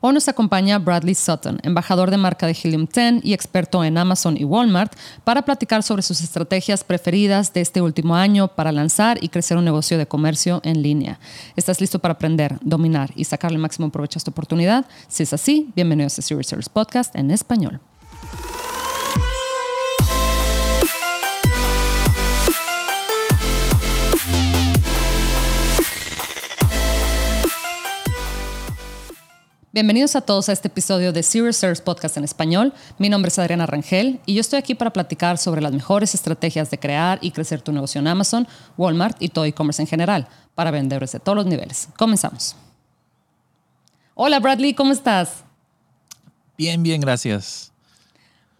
Hoy nos acompaña Bradley Sutton, embajador de marca de Helium 10 y experto en Amazon y Walmart, para platicar sobre sus estrategias preferidas de este último año para lanzar y crecer un negocio de comercio en línea. ¿Estás listo para aprender, dominar y sacarle el máximo provecho a esta oportunidad? Si es así, bienvenidos a Serious Service Podcast en español. Bienvenidos a todos a este episodio de Serious Service Podcast en español. Mi nombre es Adriana Rangel y yo estoy aquí para platicar sobre las mejores estrategias de crear y crecer tu negocio en Amazon, Walmart y todo e-commerce en general para vendedores de todos los niveles. Comenzamos. Hola Bradley, ¿cómo estás? Bien, bien, gracias.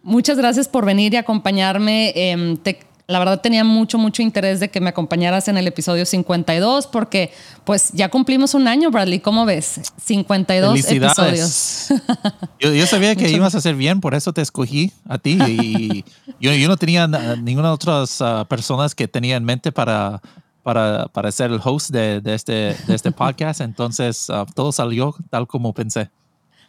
Muchas gracias por venir y acompañarme. Eh, te la verdad tenía mucho, mucho interés de que me acompañaras en el episodio 52 porque pues ya cumplimos un año, Bradley. ¿Cómo ves? 52 episodios. Yo, sabía que ibas a hacer bien, por eso te escogí a ti. Y yo, no tenía ninguna otras uh, personas que tenía en mente para, para, para ser el host de, este, de este podcast. Entonces uh, todo salió tal como pensé.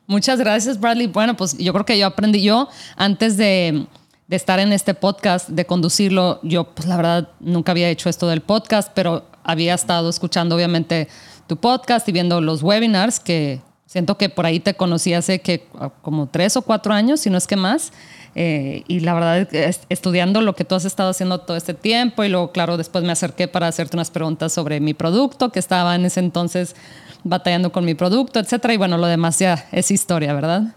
Muchas gracias, Bradley. Bueno, pues yo creo que yo aprendí yo antes de de estar en este podcast, de conducirlo. Yo, pues la verdad, nunca había hecho esto del podcast, pero había estado escuchando obviamente tu podcast y viendo los webinars que siento que por ahí te conocí hace que ah, como tres o cuatro años, si no es que más. Eh, y la verdad, estudiando lo que tú has estado haciendo todo este tiempo y luego, claro, después me acerqué para hacerte unas preguntas sobre mi producto, que estaba en ese entonces batallando con mi producto, etcétera. Y bueno, lo demás ya es historia, ¿verdad?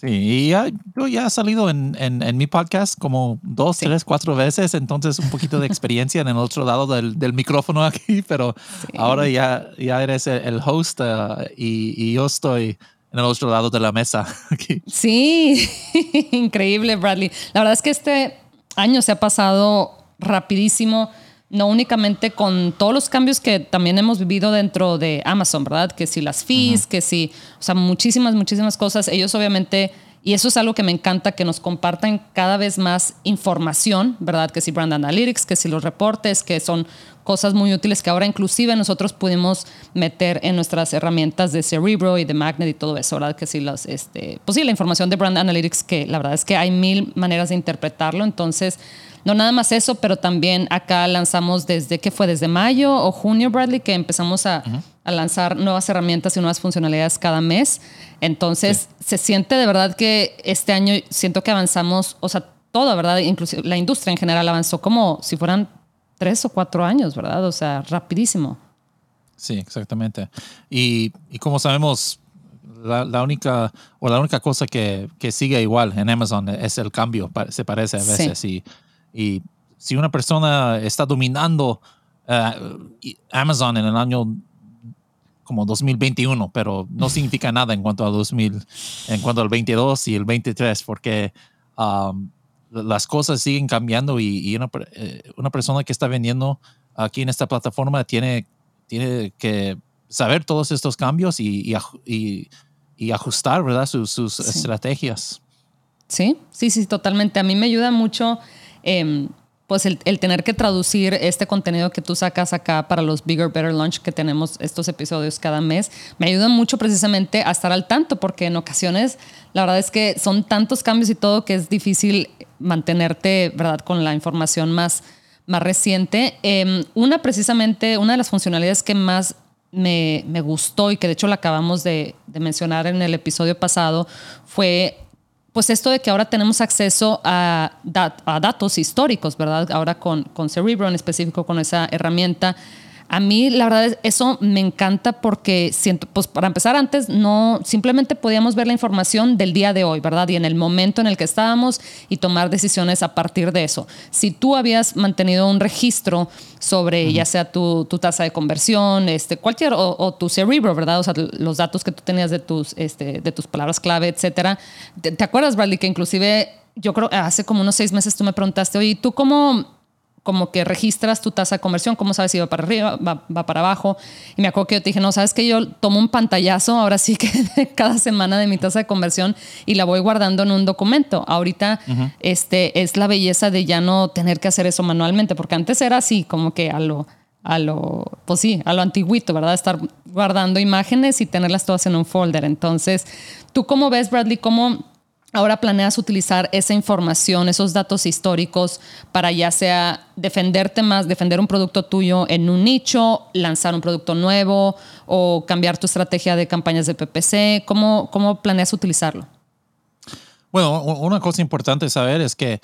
Sí, y ya, yo ya he salido en, en, mi podcast como dos, tres, cuatro veces, entonces un poquito de experiencia en el otro lado del, del micrófono aquí, pero ahora ya, ya eres el, host uh, y, y, yo estoy en el otro lado de la mesa aquí. Sí, increíble, Bradley. La verdad es que este año se ha pasado rapidísimo no únicamente con todos los cambios que también hemos vivido dentro de Amazon, ¿verdad? Que si las fees, que si, o sea, muchísimas, muchísimas cosas. Ellos obviamente, y eso es algo que me encanta, que nos compartan cada vez más información, ¿verdad? Que si Brand Analytics, que si los reportes, que son cosas muy útiles que ahora inclusive nosotros pudimos meter en nuestras herramientas de Cerebro y de Magnet y todo eso, ¿verdad? Que si las, este, pues sí, la información de Brand Analytics, que la verdad es que hay mil maneras de interpretarlo, entonces no nada más eso, pero también acá lanzamos desde, ¿qué fue? Desde mayo o junio, Bradley, que empezamos a, lanzar nuevas herramientas y nuevas funcionalidades cada mes. Entonces, se siente de verdad que este año siento que avanzamos, o sea, todo, ¿verdad? Inclusive la industria en general avanzó como si fueran tres o cuatro años, ¿verdad? O sea, rapidísimo. Sí, exactamente. Y, como sabemos, la, única o la única cosa que, sigue igual en Amazon es el cambio, se parece a veces. Y y si una persona está dominando eh, Amazon en el año como 2021, pero no significa nada en cuanto a 2000, en cuanto al 22 y el 23, porque um, las cosas siguen cambiando y, eh, una, persona que está vendiendo aquí en esta plataforma tiene, tiene que saber todos estos cambios y, y, ajustar, ¿verdad? Sus, estrategias. Sí, sí, sí, totalmente. A mí me ayuda mucho Em, pues el, tener que traducir este contenido que tú sacas acá para los Bigger, Better Lunch que tenemos estos episodios cada mes, me ayuda mucho precisamente a estar al tanto, porque en ocasiones la verdad es que son tantos cambios y todo que es difícil mantenerte, ¿verdad?, con la información más, más reciente. Em, una precisamente, una de las funcionalidades que más me, me, gustó y que de hecho la acabamos de, de mencionar en el episodio pasado fue pues esto de que ahora tenemos acceso a, datos históricos, ¿verdad? Ahora con, con Cerebro en específico, con esa herramienta a mí, la verdad, eso me encanta porque siento, pues para empezar, antes no, simplemente podíamos ver la información del día de hoy, ¿verdad? Y en el momento en el que estábamos y tomar decisiones a partir de eso. Si tú habías mantenido un registro sobre ya sea tu, tasa de conversión, este, cualquier, o, tu cerebro, ¿verdad? O sea, los datos que tú tenías de tus, este, de tus palabras clave, etcétera. ¿Te, ¿Te acuerdas, Bradley, que inclusive yo creo hace como unos seis meses tú me preguntaste, oye, ¿tú cómo como que registras tu tasa de conversión, cómo sabes si va para arriba, va, para abajo. Y me acuerdo que yo te dije, no, sabes que yo tomo un pantallazo, ahora sí que cada semana de mi tasa de conversión y la voy guardando en un documento. Ahorita este, es la belleza de ya no tener que hacer eso manualmente, porque antes era así, como que a lo, a lo, pues sí, a lo antiguito, ¿verdad? Estar guardando imágenes y tenerlas todas en un folder. Entonces, ¿tú cómo ves, Bradley, cómo ahora planeas utilizar esa información, esos datos históricos para ya sea defenderte más, defender un producto tuyo en un nicho, lanzar un producto nuevo o cambiar tu estrategia de campañas de PPC? ¿Cómo, cómo planeas utilizarlo? Bueno, una cosa importante saber es que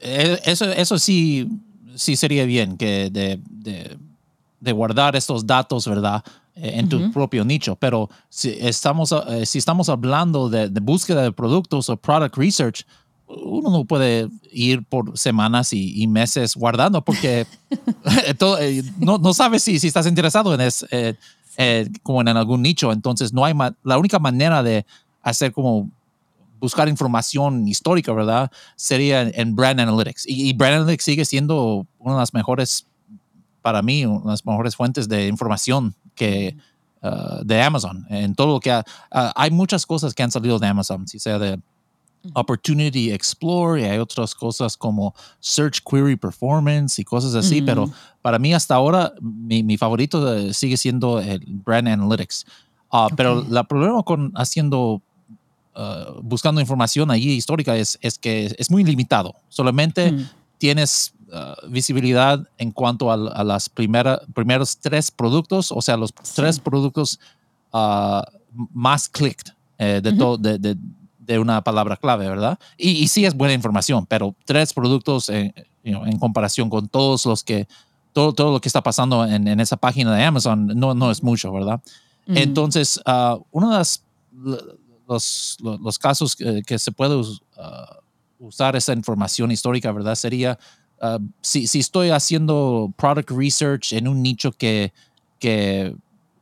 eh, eso, eso sí, sí sería bien, que de, de, guardar estos datos, ¿verdad? Eh, en tu propio nicho, pero si estamos, eh, si estamos hablando de, búsqueda de productos o product research, uno no puede ir por semanas y, meses guardando porque no, no, sabes si, si estás interesado en es, como en algún nicho. Entonces, no hay la única manera de hacer como buscar información histórica, ¿verdad? Sería en Brand Analytics. Y, Brand Analytics sigue siendo una de las mejores, para mí, una de las mejores fuentes de información que uh, de Amazon. En todo lo que uh, hay muchas cosas que han salido de Amazon, si sea de Opportunity Explore y hay otras cosas como Search Query Performance y cosas así, pero para mí hasta ahora mi, favorito eh, sigue siendo el Brand Analytics. Uh, pero el problema con haciendo Uh, buscando información allí histórica es, es que es muy limitado. Solamente mm. tienes uh, visibilidad en cuanto a, a las primeros tres productos, o sea, los tres productos uh, más clicked eh, de, de, de, una palabra clave, ¿verdad? Y, y, sí es buena información, pero tres productos en, en comparación con todos los que, todo, todo lo que está pasando en, en esa página de Amazon no, no es mucho, ¿verdad? Mm. Entonces, una de las los, los, casos que, se puede usar esa información histórica, ¿verdad? Sería uh, si, si, estoy haciendo product research en un nicho que, que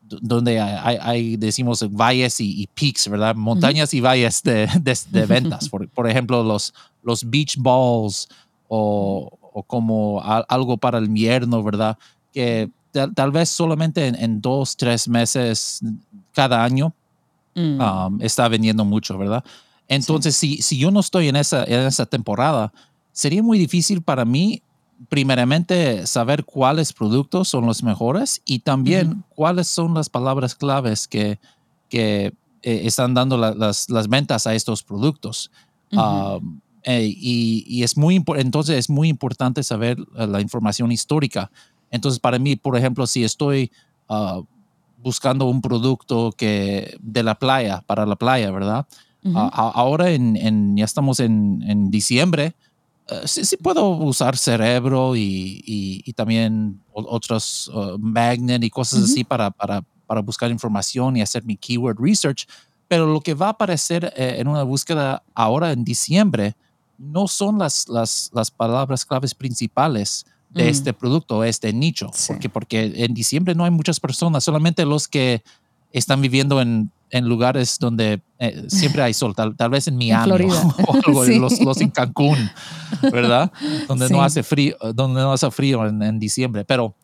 donde hay, decimos, valles y, peaks, ¿verdad? Montañas y valles de, de, ventas. por, por, ejemplo, los, los beach balls o, o, como algo para el invierno, ¿verdad? Que tal, vez solamente en, en, dos, tres meses cada año Mm. Um, está vendiendo mucho, ¿verdad? Entonces, si, si yo no estoy en esa, en esa temporada, sería muy difícil para mí, primeramente, saber cuáles productos son los mejores y también cuáles son las palabras claves que, que eh, están dando las, las, ventas a estos productos. Um, eh, y, y, es muy entonces es muy importante saber eh, la información histórica. Entonces, para mí, por ejemplo, si estoy uh, buscando un producto que de la playa, para la playa, ¿verdad? ahora en, ya estamos en, diciembre, eh, sí, puedo usar cerebro y, también otros uh, magnet y cosas así para, para, para, buscar información y hacer mi keyword research. Pero lo que va a aparecer eh, en una búsqueda ahora en diciembre no son las, las, las palabras claves principales de este producto, este nicho. Porque, porque en diciembre no hay muchas personas, solamente los que están viviendo en, en lugares donde eh, siempre hay sol, tal, vez en Miami o, los, los, en Cancún, ¿verdad? Donde no hace frío, donde no hace frío en, en diciembre. Pero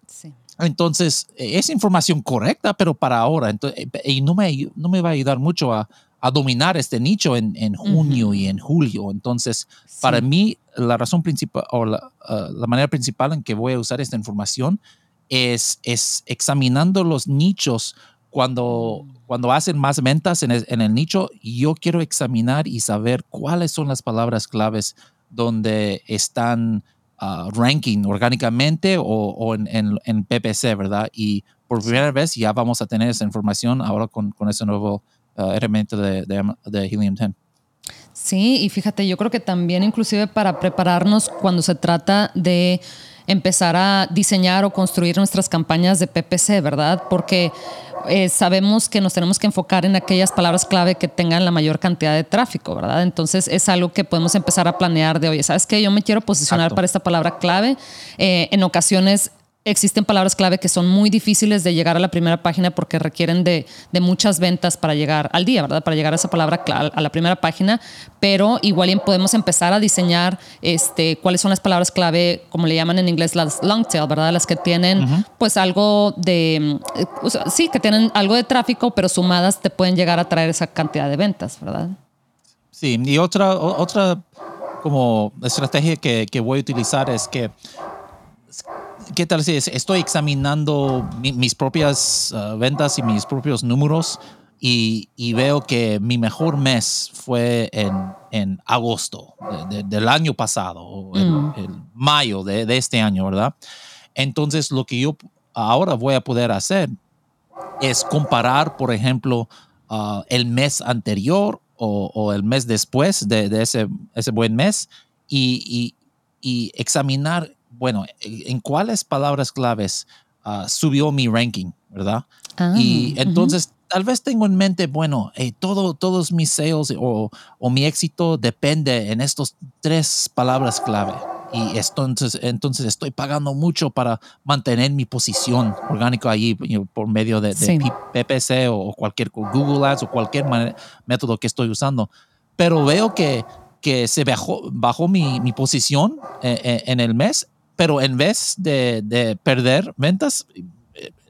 entonces es información correcta, pero para ahora. Entonces, y no me, no me va a ayudar mucho a, a dominar este nicho en, en junio y en julio. Entonces, para mí, la razón principal o la, ah, la, manera principal en que voy a usar esta información es, es examinando los nichos cuando, cuando hacen más ventas en el, en el nicho. Yo quiero examinar y saber cuáles son las palabras claves donde están uh, ranking orgánicamente o, o en, en, en, PPC, ¿verdad? Y por primera vez ya vamos a tener esa información ahora con, con ese nuevo uh, herramienta de, de, Helium 10. Sí, y fíjate, yo creo que también inclusive para prepararnos cuando se trata de empezar a diseñar o construir nuestras campañas de PPC, ¿verdad? Porque eh, sabemos que nos tenemos que enfocar en aquellas palabras clave que tengan la mayor cantidad de tráfico, ¿verdad? Entonces es algo que podemos empezar a planear de, oye, ¿sabes qué? Yo me quiero posicionar para esta palabra clave. Eh, en ocasiones existen palabras clave que son muy difíciles de llegar a la primera página porque requieren de, muchas ventas para llegar al día, ¿verdad? Para llegar a esa palabra a la primera página, pero igual podemos empezar a diseñar este, cuáles son las palabras clave, como le llaman en inglés, las long tail, ¿verdad? Las que tienen pues algo de, sí, que tienen algo de tráfico, pero sumadas te pueden llegar a traer esa cantidad de ventas, ¿verdad? Sí, y otra, otra como estrategia que, que voy a utilizar es que ¿qué tal si estoy examinando mis propias uh, ventas y mis propios números y, veo que mi mejor mes fue en, en agosto del año pasado, o el, mm. mayo de, de, este año, ¿verdad? Entonces, lo que yo ahora voy a poder hacer es comparar, por ejemplo, uh, el mes anterior o, el mes después de, ese, ese, buen mes y, y, examinar, bueno, en cuáles palabras claves uh, subió mi ranking, ¿verdad? Ah, y entonces tal vez tengo en mente, bueno, eh, todo, todos mis sales o, o, mi éxito depende en estos tres palabras clave. Y entonces, entonces estoy pagando mucho para mantener mi posición orgánica allí por medio de, PPC o cualquier Google Ads o cualquier método que estoy usando. Pero veo que, que se bajó, bajó mi, mi posición eh, eh, en el mes, pero en vez de, de perder ventas,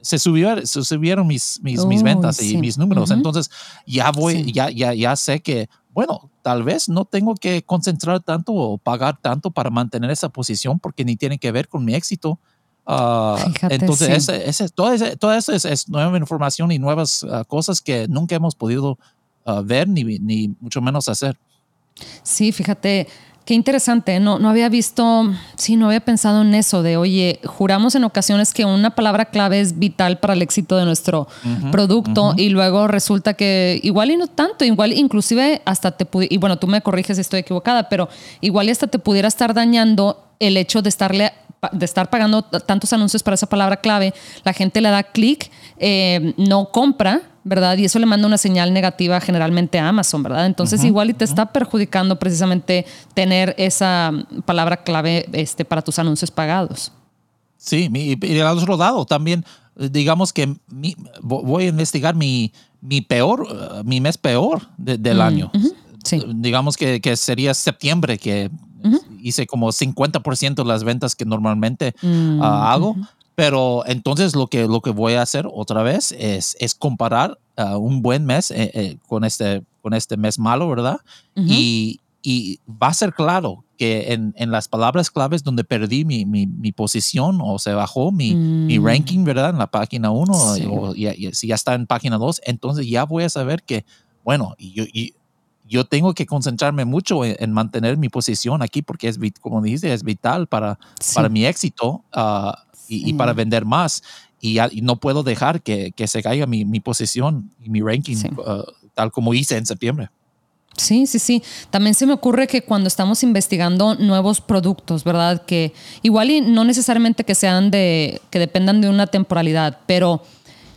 se, subió, se subieron mis, mis, mis ventas y mis números. Entonces ya voy, ya, ya, ya sé que, bueno, tal vez no tengo que concentrar tanto o pagar tanto para mantener esa posición porque ni tiene que ver con mi éxito. Uh, entonces, ese, todo, todo, eso es, nueva información y nuevas ah, cosas que nunca hemos podido ah, ver ni, ni mucho menos hacer. Sí, fíjate, Qué interesante, no, no había visto, sí, no había pensado en eso de, oye, juramos en ocasiones que una palabra clave es vital para el éxito de nuestro producto y luego resulta que igual y no tanto, igual inclusive hasta te y bueno, tú me corriges si estoy equivocada, pero igual y hasta te pudiera estar dañando el hecho de estarle de estar pagando tantos anuncios para esa palabra clave, la gente le da clic, eh, no compra, ¿verdad? Y eso le manda una señal negativa generalmente a Amazon, ¿verdad? Entonces igual y te está perjudicando precisamente tener esa palabra clave este, para tus anuncios pagados. Sí, y al otro lado también, digamos que voy a investigar mi, mi peor, uh, mi mes peor del mm, año. sí. Digamos que, que, sería septiembre, que hice como 50% de las ventas que normalmente mm, ah, hago. Pero entonces lo que, lo que voy a hacer otra vez es, es comparar ah, un buen mes eh, eh, con, este, con este mes malo, ¿verdad? y, y, va a ser claro que en, en, las palabras claves donde perdí mi, mi, mi posición o se bajó mi, mi mm. ranking, ¿verdad? En la página 1 o, si ya está en página 2, entonces ya voy a saber que, bueno, y yo, y yo tengo que concentrarme mucho en, mantener mi posición aquí porque es, como dijiste, es vital para, para mi éxito ah, y, para vender más. Y, no puedo dejar que, que se caiga mi, mi, posición y mi ranking ah, tal como hice en septiembre. Sí, sí, sí. También se me ocurre que cuando estamos investigando nuevos productos, ¿verdad? Que igual y no necesariamente que sean de, que dependan de una temporalidad, pero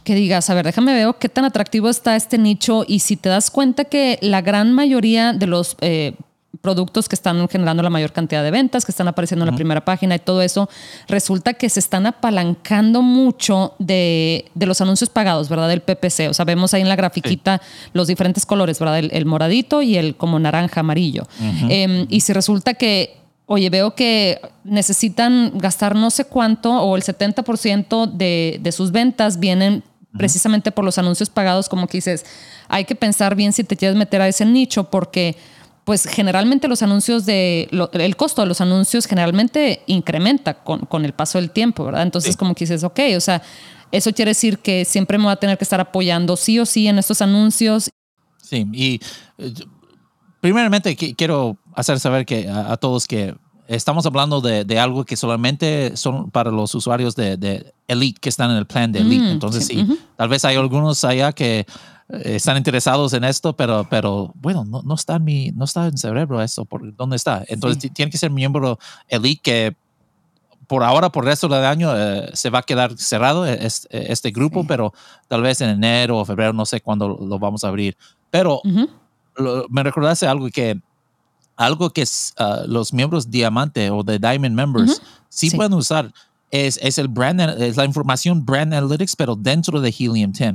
que digas, a ver, déjame ver qué tan atractivo está este nicho y si te das cuenta que la gran mayoría de los eh, productos que están generando la mayor cantidad de ventas, que están apareciendo en la primera página y todo eso, resulta que se están apalancando mucho de, los anuncios pagados, ¿verdad? Del PPC. O sea, vemos ahí en la grafiquita los diferentes colores, ¿verdad? El, moradito y el como naranja, amarillo. Em, y si resulta que oye, veo que necesitan gastar no sé cuánto o el 70% de, de sus ventas vienen precisamente por los anuncios pagados, como que dices, hay que pensar bien si te quieres meter a ese nicho porque pues generalmente los anuncios de, el costo de los anuncios generalmente incrementa con, el paso del tiempo, ¿verdad? Entonces como que dices, ok, o sea, eso quiere decir que siempre me voy a tener que estar apoyando sí o sí en estos anuncios. Sí, y eh, primeramente quiero hacer saber que a todos que estamos hablando de, algo que solamente son para los usuarios de, Elite que están en el plan de Elite. Mm, Entonces, sí, tal vez hay algunos allá que eh, están interesados en esto, pero, pero bueno, no, no, está en mi, no está en cerebro eso, ¿por dónde está? Entonces, tiene que ser miembro Elite que por ahora, por el resto del año, eh, se va a quedar cerrado este, este grupo, pero tal vez en enero o febrero, no sé cuándo lo vamos a abrir. Pero me recordaste algo que algo que uh, los miembros diamante o de diamond members sí, pueden usar es, es, el brand, es la información brand analytics, pero dentro de Helium 10.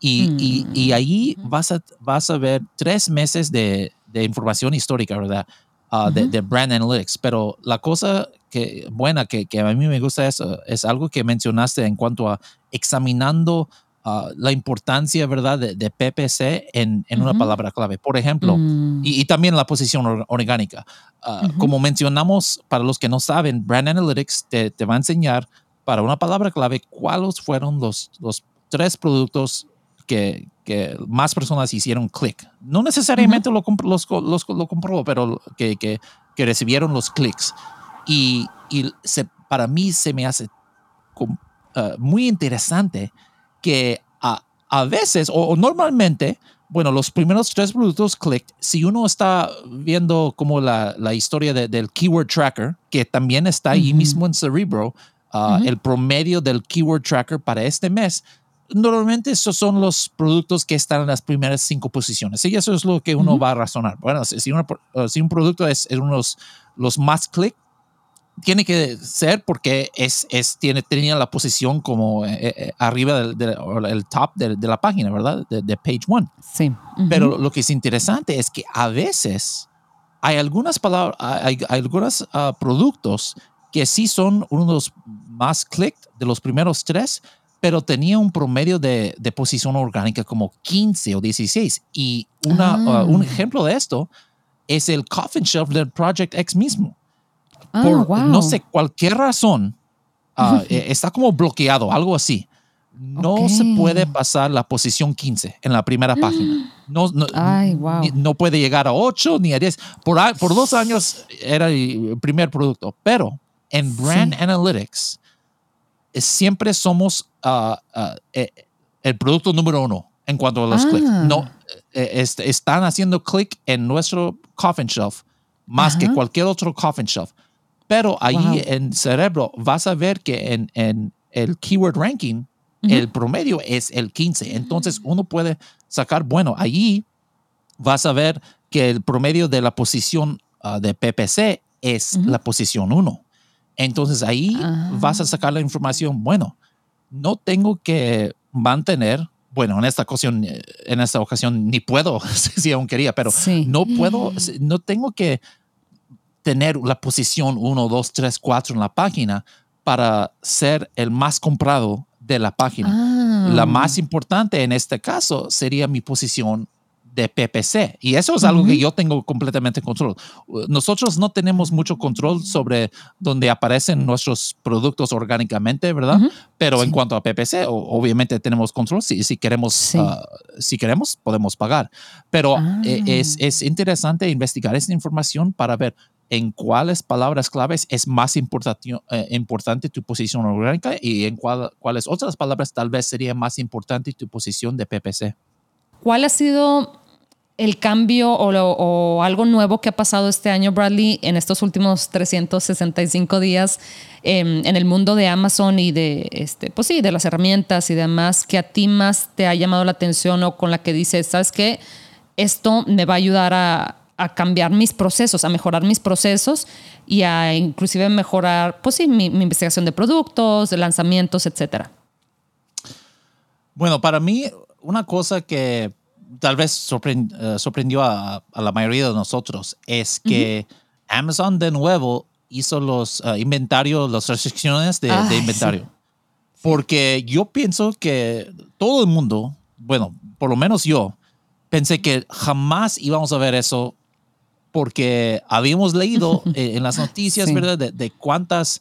Y, y, y, mm. ahí vas a, vas a ver tres meses de, de información histórica, ¿verdad? Uh, de, de, brand analytics. Pero la cosa que, buena que, que, a mí me gusta es, es algo que mencionaste en cuanto a examinando Ah, la importancia, ¿verdad?, de, PPC en, en una palabra clave. Por ejemplo, mm. y, también la posición orgánica. Ah, como mencionamos, para los que no saben, Brand Analytics te, te va a enseñar para una palabra clave cuáles fueron los, los tres productos que, que más personas hicieron clic. No necesariamente lo, los, los, lo compró, pero que, que, que, recibieron los clics. Y, y se, para mí se me hace uh, muy interesante que a, a veces o, o normalmente bueno, los primeros tres productos click, si uno está viendo como la, la historia de, del keyword tracker, que también está ahí mismo en Cerebro, uh, el promedio del keyword tracker para este mes, normalmente esos son los productos que están en las primeras cinco posiciones. Y eso es lo que uno va a razonar. Bueno, si, uh, si un producto es, es uno de los, los más click, tiene que ser porque es, es, tiene, tenía la posición como eh, eh, arriba del, del top de, de, la página, ¿verdad? De, page one. Sí. Pero lo que es interesante es que a veces hay algunas palabras, hay, algunos uh, productos que sí son uno de los más clicked de los primeros tres, pero tenía un promedio de, de posición orgánica como 15 o 16. Y una, uh, un ah. ejemplo de esto es el coffin shelf del Project X mismo Ah, por no sé, cualquier razón, uh, está como bloqueado, algo así. No se puede pasar la posición 15 en la primera página. No, no, Ay, wow. no puede llegar a 8 ni a 10. Por, por dos años era el primer producto, pero en Brand Analytics eh, siempre somos uh, uh, el producto número uno en cuanto a los ah. clics. No, están haciendo clic en nuestro coffin shelf más que cualquier otro coffin shelf. Pero ahí en cerebro vas a ver que en, en el keyword ranking, el promedio es el 15. Entonces uno puede sacar, bueno, ahí vas a ver que el promedio de la posición ah, de PPC es la posición 1. Entonces ahí vas a ah. sacar la información, bueno, no tengo que mantener, bueno, en esta ocasión, en esta ocasión ni puedo, si aún quería, pero no puedo, no tengo que tener la posición 1, 2, 3, 4 en la página para ser el más comprado de la página. La ah. más importante en este caso sería mi posición de PPC. Y eso es algo que yo tengo completamente control. Nosotros no tenemos mucho control sobre dónde aparecen nuestros productos orgánicamente, ¿verdad? Pero en cuanto a PPC, obviamente tenemos control. Si, si queremos, ah, si queremos, podemos pagar. Pero eh, es, ah. es interesante investigar esa información para ver en cuáles palabras claves es más eh, importante tu posición orgánica y en cuáles otras palabras tal vez sería más importante tu posición de PPC. ¿Cuál ha sido el cambio o, algo nuevo que ha pasado este año, Bradley, en estos últimos 365 días em, en el mundo de Amazon y de, este, pues sí, de las herramientas y demás, que a ti más te ha llamado la atención o con la que dices, ¿sabes qué? Esto me va a ayudar a, a cambiar mis procesos, a mejorar mis procesos y a inclusive mejorar, pues sí, mi, investigación de productos, de lanzamientos, etcétera. Bueno, para mí, una cosa que tal vez eh, sorprendió a, la mayoría de nosotros es que Amazon de nuevo hizo los uh, inventarios, las restricciones de, inventario. Porque yo pienso que todo el mundo, bueno, por lo menos yo, pensé que jamás íbamos a ver eso porque habíamos leído eh, en las noticias, ¿verdad? De, cuántas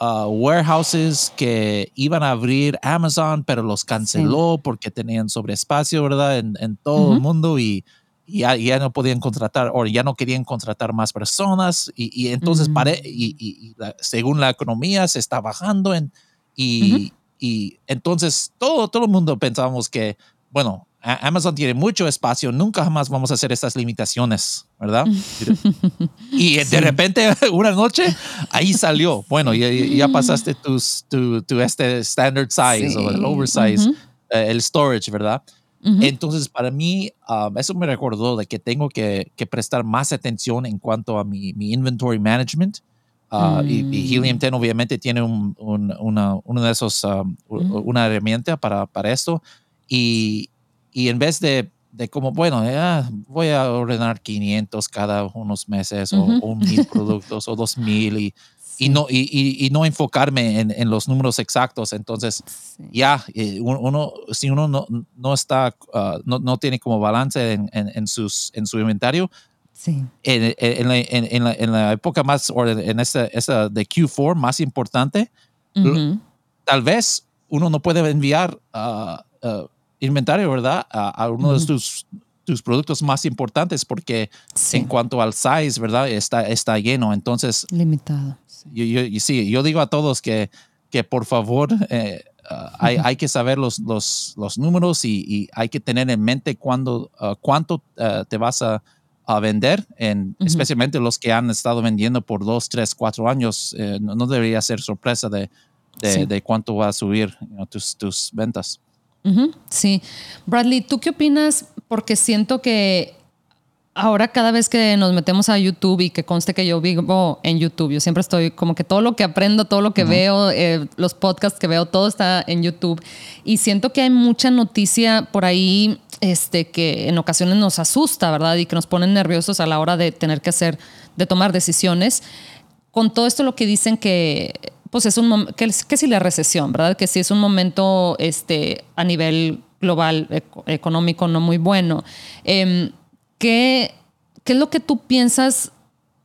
uh, warehouses que iban a abrir Amazon, pero los canceló porque tenían sobreespacio, ¿verdad? En, en todo el mundo y, ya, ya, no podían contratar o ya no querían contratar más personas y, entonces y, según la economía se está bajando en, y, y entonces todo, todo el mundo pensábamos que, bueno, Amazon tiene mucho espacio, nunca jamás vamos a hacer estas limitaciones, ¿verdad? y de repente, una noche, ahí salió. Bueno, ya, ya pasaste tus, tu, tu, este standard size o el oversize, eh, el storage, ¿verdad? Entonces, para mí, um, eso me recordó de que tengo que, que, prestar más atención en cuanto a mi, mi inventory management. Uh, y, mm. Helium 10 obviamente tiene un, un, una, uno de esos, um, una herramienta para, para esto. Y, y en vez de, de como, bueno, voy a ordenar 500 cada unos meses o, un mil productos o dos mil y, y, no, y, y, no enfocarme en, en, los números exactos. Entonces, ya, eh, uno, si uno no, no está, ah, no, no, tiene como balance en, en, sus, en su inventario, Sí. En, en, la, en, la, época más, en esa, esa de Q4 más importante, tal vez uno no puede enviar uh, inventario, ¿verdad? A, uno de tus, tus productos más importantes porque en cuanto al size, ¿verdad? Está, está lleno. Entonces... Limitado. Yo, yo, sí, yo digo a todos que, que por favor... Eh, hay, hay, que saber los, los, los números y, hay que tener en mente cuándo, cuánto te vas a, a vender, en, especialmente los que han estado vendiendo por dos, tres, cuatro años. Eh, no, debería ser sorpresa de, de, cuánto va a subir tus, tus ventas. Sí. Bradley, ¿tú qué opinas? Porque siento que ahora cada vez que nos metemos a YouTube y que conste que yo vivo en YouTube, yo siempre estoy como que todo lo que aprendo, todo lo que veo, eh, los podcasts que veo, todo está en YouTube. Y siento que hay mucha noticia por ahí este, que en ocasiones nos asusta, ¿verdad? Y que nos ponen nerviosos a la hora de tener que hacer, de tomar decisiones. Con todo esto lo que dicen que, pues es un que, que si la recesión, ¿verdad? Que si es un momento este, a nivel global económico no muy bueno. Em, ¿qué, ¿Qué es lo que tú piensas?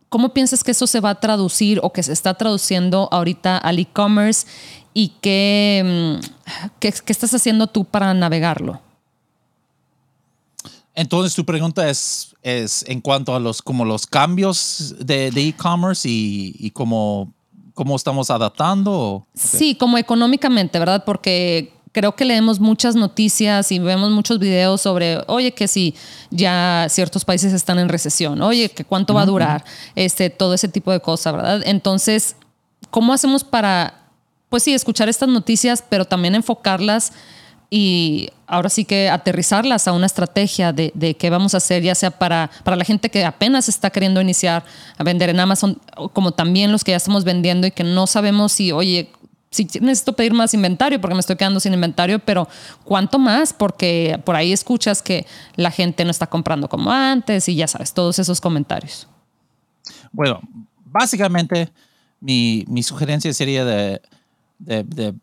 ¿Cómo piensas que eso se va a traducir o que se está traduciendo ahorita al e-commerce? ¿Y qué, em, qué, estás haciendo tú para navegarlo? Entonces tu pregunta es, es en cuanto a los, como los cambios de e-commerce y, y cómo, cómo estamos adaptando. Sí, como económicamente, ¿verdad? Porque creo que leemos muchas noticias y vemos muchos videos sobre, oye, que si ya ciertos países están en recesión, oye, que cuánto va a durar, este, todo ese tipo de cosas, ¿verdad? Entonces, ¿cómo hacemos para, pues sí, escuchar estas noticias, pero también enfocarlas y ahora sí que aterrizarlas a una estrategia de, de, qué vamos a hacer, ya sea para, para la gente que apenas está queriendo iniciar a vender en Amazon, como también los que ya estamos vendiendo y que no sabemos si, oye, si necesito pedir más inventario porque me estoy quedando sin inventario, pero ¿cuánto más? Porque por ahí escuchas que la gente no está comprando como antes y ya sabes, todos esos comentarios. Bueno, básicamente mi, mi sugerencia sería de, de, de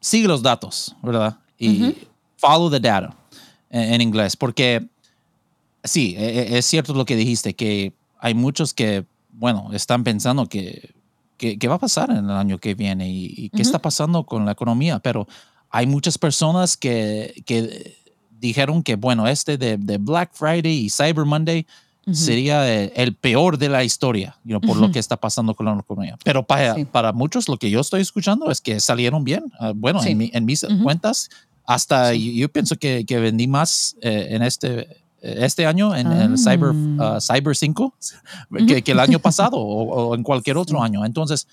sigue los datos, ¿verdad? Y follow the data en, inglés, porque sí, e, e, es cierto lo que dijiste, que hay muchos que, bueno, están pensando que, que, va a pasar en el año que viene y, qué está pasando con la economía, pero hay muchas personas que, que dijeron que, bueno, este de, de Black Friday y Cyber Monday, sería el, peor de la historia, por lo que está pasando con la economía. Pero para, para muchos lo que yo estoy escuchando es que salieron bien. Ah, bueno, en, en, mis cuentas, hasta yo, pienso que, que vendí más eh, en este, este año en el Cyber, ah. Cyber 5 que, que, el año pasado o, en cualquier otro año. Entonces,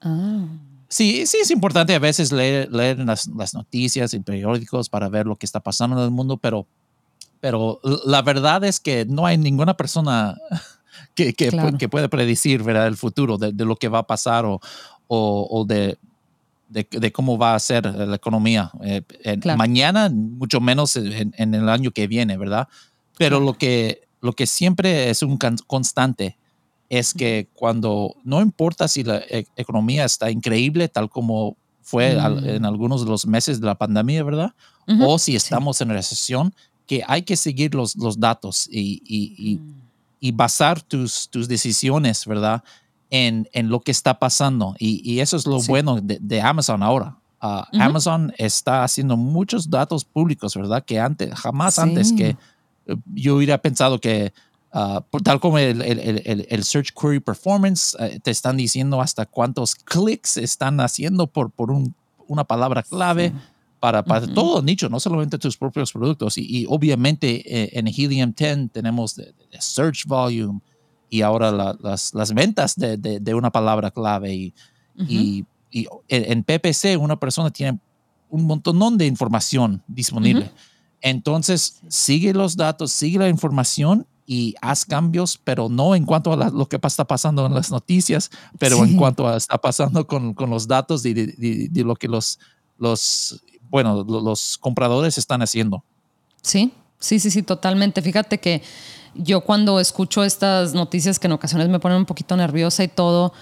ah. sí, sí es importante a veces leer, leer las, las, noticias y periódicos para ver lo que está pasando en el mundo, pero pero la verdad es que no hay ninguna persona que, que, que puede predecir ¿verdad? el futuro de, de, lo que va a pasar o, o, o de, de, cómo va a ser la economía eh, mañana, mucho menos en, en, el año que viene, ¿verdad? Pero lo, que, lo que siempre es un constante es que cuando no importa si la e, economía está increíble, tal como fue mm. en algunos de los meses de la pandemia, ¿verdad? O si estamos en recesión, que hay que seguir los, los datos y, y, y, mm. basar tus, tus decisiones, ¿verdad? En, en, lo que está pasando. Y, eso es lo bueno de, Amazon ahora. Ah, Amazon está haciendo muchos datos públicos, ¿verdad? Que antes, jamás antes que eh, yo hubiera pensado que, ah, tal como el, el, el, Search Query Performance, eh, te están diciendo hasta cuántos clics están haciendo por, por un, una palabra clave para, para todo nicho, no solamente tus propios productos. Y, obviamente eh, en Helium 10 tenemos de, search volume y ahora las, las, ventas de, de, una palabra clave. Y, y, y, en PPC una persona tiene un montón de información disponible. Entonces, sigue los datos, sigue la información y haz cambios, pero no en cuanto a lo que está pasando en las noticias, pero en cuanto a está pasando con, con los datos y de, de, lo que los, los bueno, los compradores están haciendo. Sí, sí, sí, sí, totalmente. Fíjate que yo cuando escucho estas noticias que en ocasiones me ponen un poquito nerviosa y todo,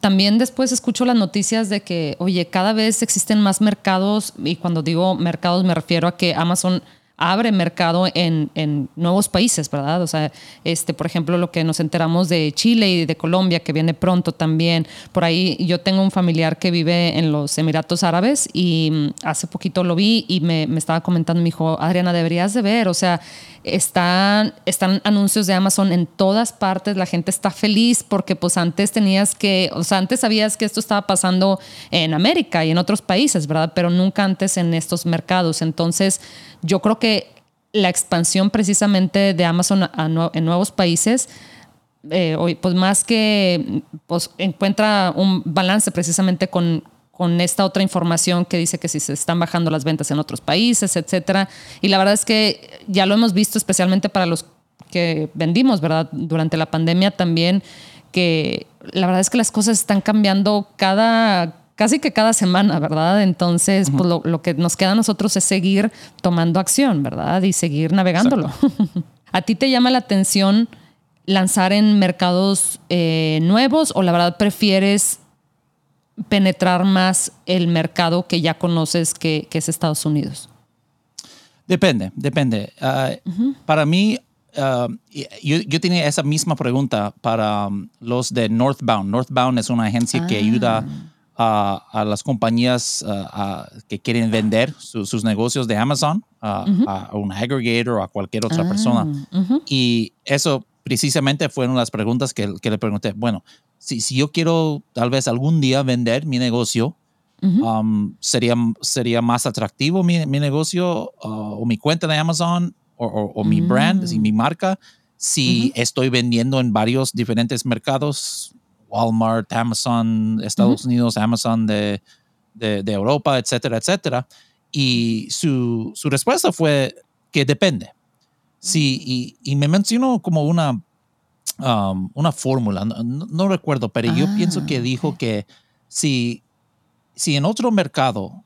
también después escucho las noticias de que, oye, cada vez existen más mercados y cuando digo mercados me refiero a que Amazon abre mercado en, en, nuevos países, ¿verdad? O sea, este, por ejemplo, lo que nos enteramos de Chile y de Colombia, que viene pronto también. Por ahí yo tengo un familiar que vive en los Emiratos Árabes y mm, hace poquito lo vi y me, me estaba comentando, me dijo, Adriana, deberías de ver, o sea, están, están anuncios de Amazon en todas partes, la gente está feliz porque pues antes tenías que, o sea, antes sabías que esto estaba pasando en América y en otros países, ¿verdad? Pero nunca antes en estos mercados. Entonces, yo creo que la expansión precisamente de Amazon en nuevos países, eh, pues más que pues, encuentra un balance precisamente con, con esta otra información que dice que si se están bajando las ventas en otros países, etcétera. Y la verdad es que ya lo hemos visto especialmente para los que vendimos, ¿verdad? Durante la pandemia también, que la verdad es que las cosas están cambiando cada, casi que cada semana, ¿verdad? Entonces, pues lo, que nos queda a nosotros es seguir tomando acción, ¿verdad? Y seguir navegándolo. ¿A ti te llama la atención lanzar en mercados eh, nuevos o la verdad prefieres penetrar más el mercado que ya conoces que, es Estados Unidos? Depende, depende. Ah, para mí, ah, yo, tenía esa misma pregunta para um, los de Northbound. Northbound es una agencia que ayuda ah. a, las compañías que quieren vender sus negocios de Amazon a un aggregator o a cualquier otra persona. Y eso precisamente fueron las preguntas que, que le pregunté. Bueno, si, si yo quiero tal vez algún día vender mi negocio, um, sería, sería más atractivo mi, mi negocio uh, o mi cuenta de Amazon o, o, mi brand, mi mm. marca, si estoy vendiendo en varios diferentes mercados, Walmart, Amazon, Estados Unidos, Amazon de, de, de, Europa, etcétera, etcétera. Y su, su respuesta fue que depende. Sí, y, y me mencionó como una Um, una fórmula, no, recuerdo, pero yo pienso que ah, dijo que si, si en otro mercado,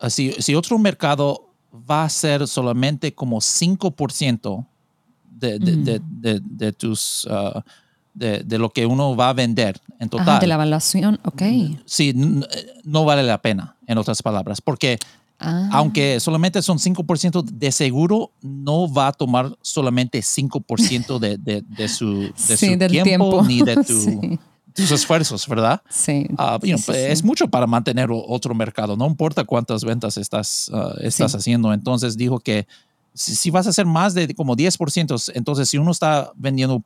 ah, si, si otro mercado va a ser solamente como 5% de, de, de, de, tus... Uh, de, de, lo que uno va a vender en total. de la evaluación, ok. Sí, no vale la pena, en otras palabras, porque Ah. Aunque solamente son 5% de seguro, no va a tomar solamente 5% de, de, de, su, de su tiempo, ni de tus esfuerzos, ¿verdad? Ah, sí. es mucho para mantener otro mercado, no importa cuántas ventas estás, ah, estás haciendo. Entonces dijo que si, vas a hacer más de como 10%, entonces si uno está vendiendo,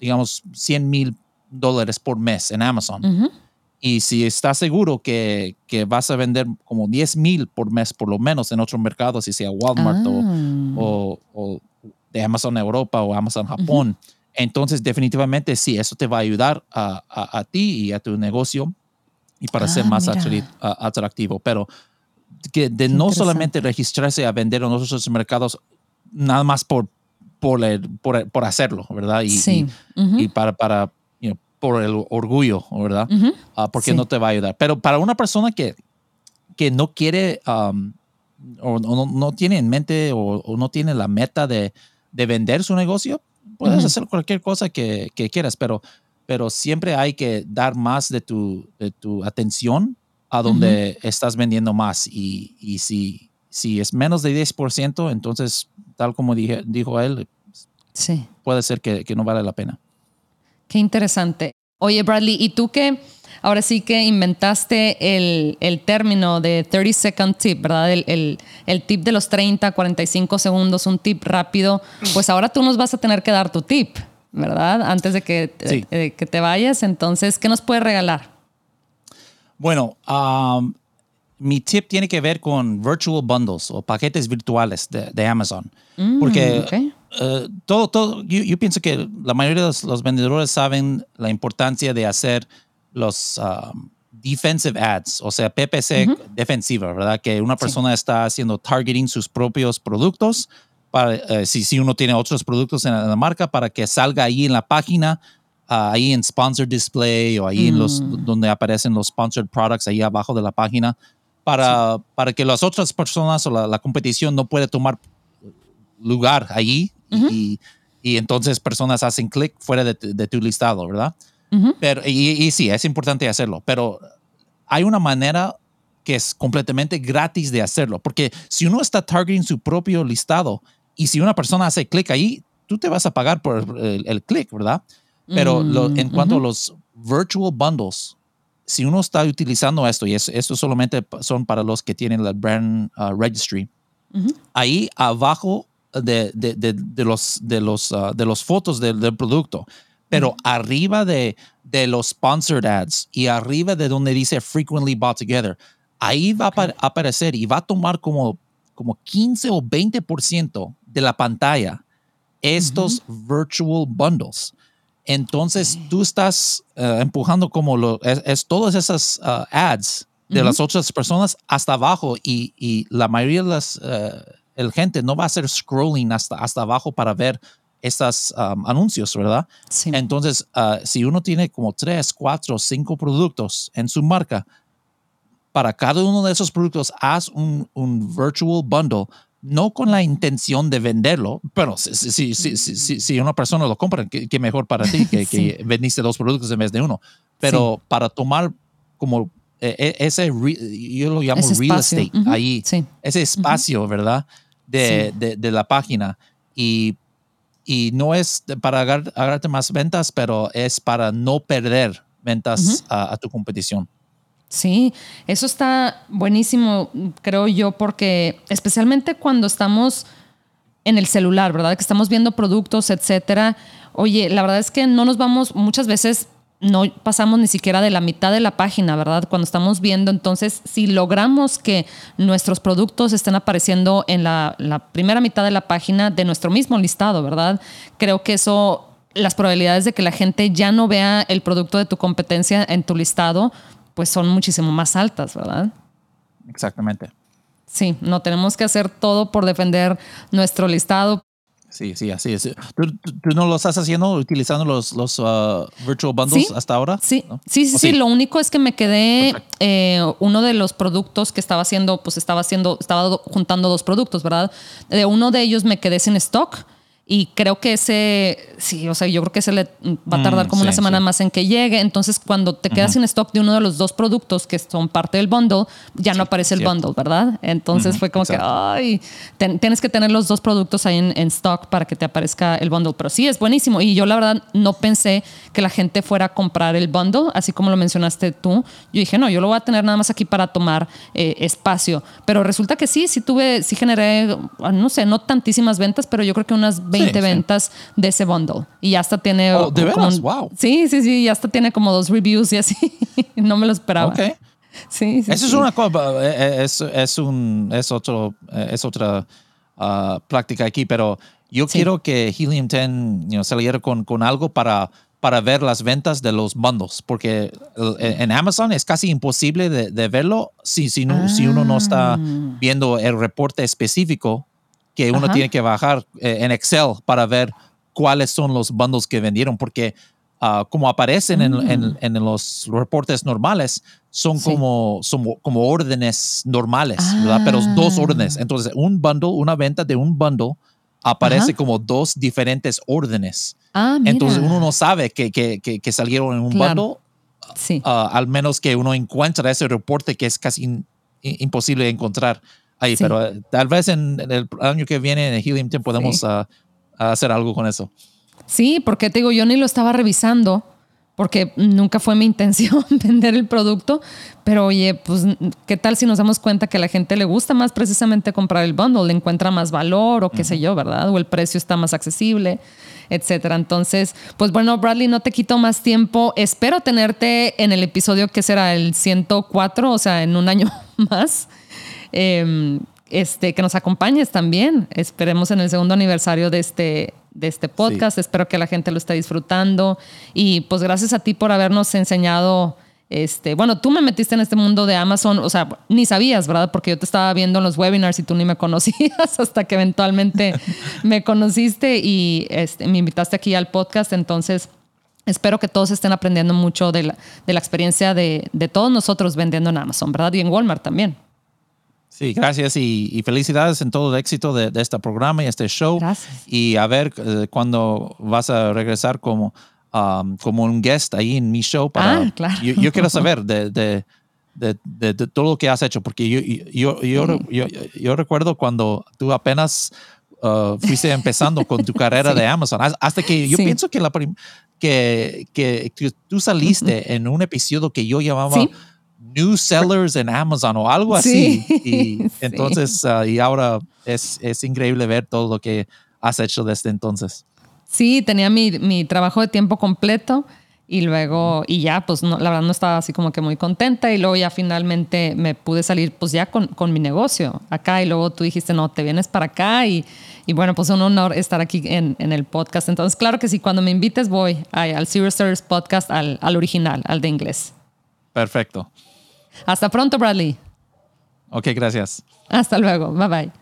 digamos, 100 mil dólares por mes en Amazon, y si estás seguro que, que, vas a vender como 10 mil por mes, por lo menos en otro mercado, si sea Walmart o, ah. o, de Amazon Europa o Amazon Japón, entonces definitivamente sí, eso te va a ayudar a, a, ti y a tu negocio y para ser ah, más atractivo. Pero que de no solamente registrarse a vender en otros mercados, nada más por, por, por, por hacerlo, ¿verdad? Y, sí. y, y para, para por el orgullo, ¿verdad? Ah, porque no te va a ayudar. Pero para una persona que, que no quiere o no, tiene en mente o, no tiene la meta de, de vender su negocio, puedes hacer cualquier cosa que, que, quieras, pero, pero siempre hay que dar más de tu, de tu atención a donde estás vendiendo más. Y, y, si, si es menos de 10%, entonces, tal como dije, dijo él, sí. puede ser que, que no vale la pena. Qué interesante. Oye, Bradley, ¿y tú qué? Ahora sí que inventaste el, el término de 30 second tip, ¿verdad? El, el, tip de los 30, 45 segundos, un tip rápido. Pues ahora tú nos vas a tener que dar tu tip, ¿verdad? Antes de que, que te vayas. Entonces, ¿qué nos puedes regalar? Bueno, um, mi tip tiene que ver con virtual bundles o paquetes virtuales de, de Amazon. Mm, porque eh, todo, todo, yo, pienso que la mayoría de los, vendedores saben la importancia de hacer los um, defensive ads, o sea, PPC defensiva, ¿verdad? Que una persona está haciendo targeting sus propios productos, para, eh, si, si uno tiene otros productos en la, marca, para que salga ahí en la página, ah, ahí en Sponsored Display o ahí en los, mm. donde aparecen los Sponsored Products, ahí abajo de la página, para, para que las otras personas o la, la competición no puede tomar lugar allí y, y, entonces personas hacen clic fuera de, de, tu listado, ¿verdad? pero, y, y, sí, es importante hacerlo, pero hay una manera que es completamente gratis de hacerlo. Porque si uno está targeting su propio listado y si una persona hace clic ahí, tú te vas a pagar por el, clic, ¿verdad? Pero mm, en cuanto a los virtual bundles, si uno está utilizando esto, y esto solamente son para los que tienen la brand uh, registry, ahí abajo de, de, de, los, de, los, uh, de los fotos del, producto, pero arriba de, de los sponsored ads y arriba de donde dice frequently bought together, ahí va a aparecer y va a tomar como, como 15 o 20% de la pantalla estos virtual bundles. Entonces tú estás eh, empujando como lo, es, todas esas uh, ads de las otras personas hasta abajo y, y la mayoría de las uh, el gente no va a hacer scrolling hasta, hasta abajo para ver estos um, anuncios, ¿verdad? Sí. Entonces, uh, si uno tiene como tres, cuatro, cinco productos en su marca, para cada uno de esos productos haz un, un virtual bundle no con la intención de venderlo, pero si, si, si, si una persona lo compra, qué mejor para ti que, que, vendiste dos productos en vez de uno. Pero para tomar como e, e, ese, yo lo llamo real estate, ahí, ese espacio, ¿verdad? De, de, la página. Y, y no es para agarrarte más ventas, pero es para no perder ventas a tu competición. Sí, eso está buenísimo, creo yo, porque especialmente cuando estamos en el celular, ¿verdad? Que estamos viendo productos, etcétera. Oye, la verdad es que no nos vamos, muchas veces no pasamos ni siquiera de la mitad de la página, ¿verdad? Cuando estamos viendo, entonces, si logramos que nuestros productos estén apareciendo en la, la primera mitad de la página de nuestro mismo listado, ¿verdad? Creo que eso las probabilidades de que la gente ya no vea el producto de tu competencia en tu listado pues son muchísimo más altas, ¿verdad? Exactamente. Sí, no tenemos que hacer todo por defender nuestro listado. Sí, sí, así es. ¿Tú, no lo estás haciendo utilizando los, los uh, virtual bundles hasta ahora? Sí, sí, sí, sí, Lo único es que me quedé eh, uno de los productos que estaba haciendo, pues estaba haciendo, estaba juntando dos productos, ¿verdad? De uno de ellos me quedé sin stock y creo que ese, sí, o sea, yo creo que ese le va a tardar mm, como una semana más en que llegue. Entonces, cuando te quedas sin stock de uno de los dos productos que son parte del bundle, ya no aparece el bundle, ¿verdad? Entonces fue como que, ay, tienes que tener los dos productos ahí en, en, stock para que te aparezca el bundle. Pero sí, es buenísimo. Y yo la verdad no pensé que la gente fuera a comprar el bundle, así como lo mencionaste tú. Yo dije, no, yo lo voy a tener nada más aquí para tomar eh, espacio. Pero resulta que sí, sí tuve, sí generé, no sé, no tantísimas ventas, pero yo creo que unas 20 ventas de ese bundle. Y ya hasta tiene. Oh, ¿De veras? Wow. Sí, sí, sí. Ya hasta tiene como dos reviews y así. no me lo esperaba. Ok. Sí, sí. Eso es una cosa. Eh, eh, es, es, un, es, otro, eh, es otra uh, práctica aquí, pero yo quiero que Helium 10 you saliera con, con algo para para ver las ventas de los bundles, porque en Amazon es casi imposible de, de verlo si, si, no, si uno no está ah. viendo el reporte específico que uno tiene que bajar eh, en Excel para ver cuáles son los bundles que vendieron, porque ah, como aparecen en, en, mm. los reportes normales, son, como, son como órdenes normales, ¿verdad? Pero dos órdenes. Ah. Entonces, un bundle, una venta de un bundle aparece como dos diferentes órdenes. Ah, Entonces, uno no sabe que, que, que, salieron en un bundle, sí. al menos que uno encuentre ese reporte que es casi imposible de encontrar ahí, pero eh, tal vez en, el año que viene en Helium Team podemos ah, hacer algo con eso. Sí, porque te digo, yo ni lo estaba revisando porque nunca fue mi intención vender el producto, pero oye, pues, ¿qué tal si nos damos cuenta que a la gente le gusta más precisamente comprar el bundle, le encuentra más valor o qué sé yo, ¿verdad? O el precio está más accesible, etcétera. Entonces, pues bueno, Bradley, no te quito más tiempo. Espero tenerte en el episodio que será el 104, o sea, en un año más. Em, este, que nos acompañes también. Esperemos en el segundo aniversario de este, de este podcast. Espero que la gente lo esté disfrutando. Y pues gracias a ti por habernos enseñado. Este, bueno, tú me metiste en este mundo de Amazon, o sea, ni sabías, ¿verdad? Porque yo te estaba viendo en los webinars y tú ni me conocías hasta que eventualmente me conociste y este, me invitaste aquí al podcast. Entonces, espero que todos estén aprendiendo mucho de la, de la experiencia de, de todos nosotros vendiendo en Amazon, ¿verdad? Y en Walmart también. Sí, gracias y, felicidades en todo el éxito de, este programa y este show. Gracias. Y a ver eh, cuándo vas a regresar como, um, como un guest ahí en mi show. Para, ah, claro. yo, quiero saber de, de, de, todo lo que has hecho, porque yo, yo, yo, yo, yo recuerdo cuando tú apenas uh, fuiste empezando con tu carrera de Amazon, hasta que yo pienso que, la que, que tú saliste en un episodio que yo llamaba New Sellers en Amazon o algo así. Y entonces, uh, y ahora es, es increíble ver todo lo que has hecho desde entonces. Sí, tenía mi, mi trabajo de tiempo completo y luego, y ya, pues no, la verdad no estaba así como que muy contenta y luego ya finalmente me pude salir pues ya con, con mi negocio acá y luego tú dijiste, no, te vienes para acá y, y bueno, pues un honor estar aquí en, en, el podcast. Entonces, claro que sí, cuando me invites voy al Zero Stars Podcast, al, al original, al de inglés. Perfecto. Hasta pronto, Bradley. Ok, gracias. Hasta luego. Bye bye.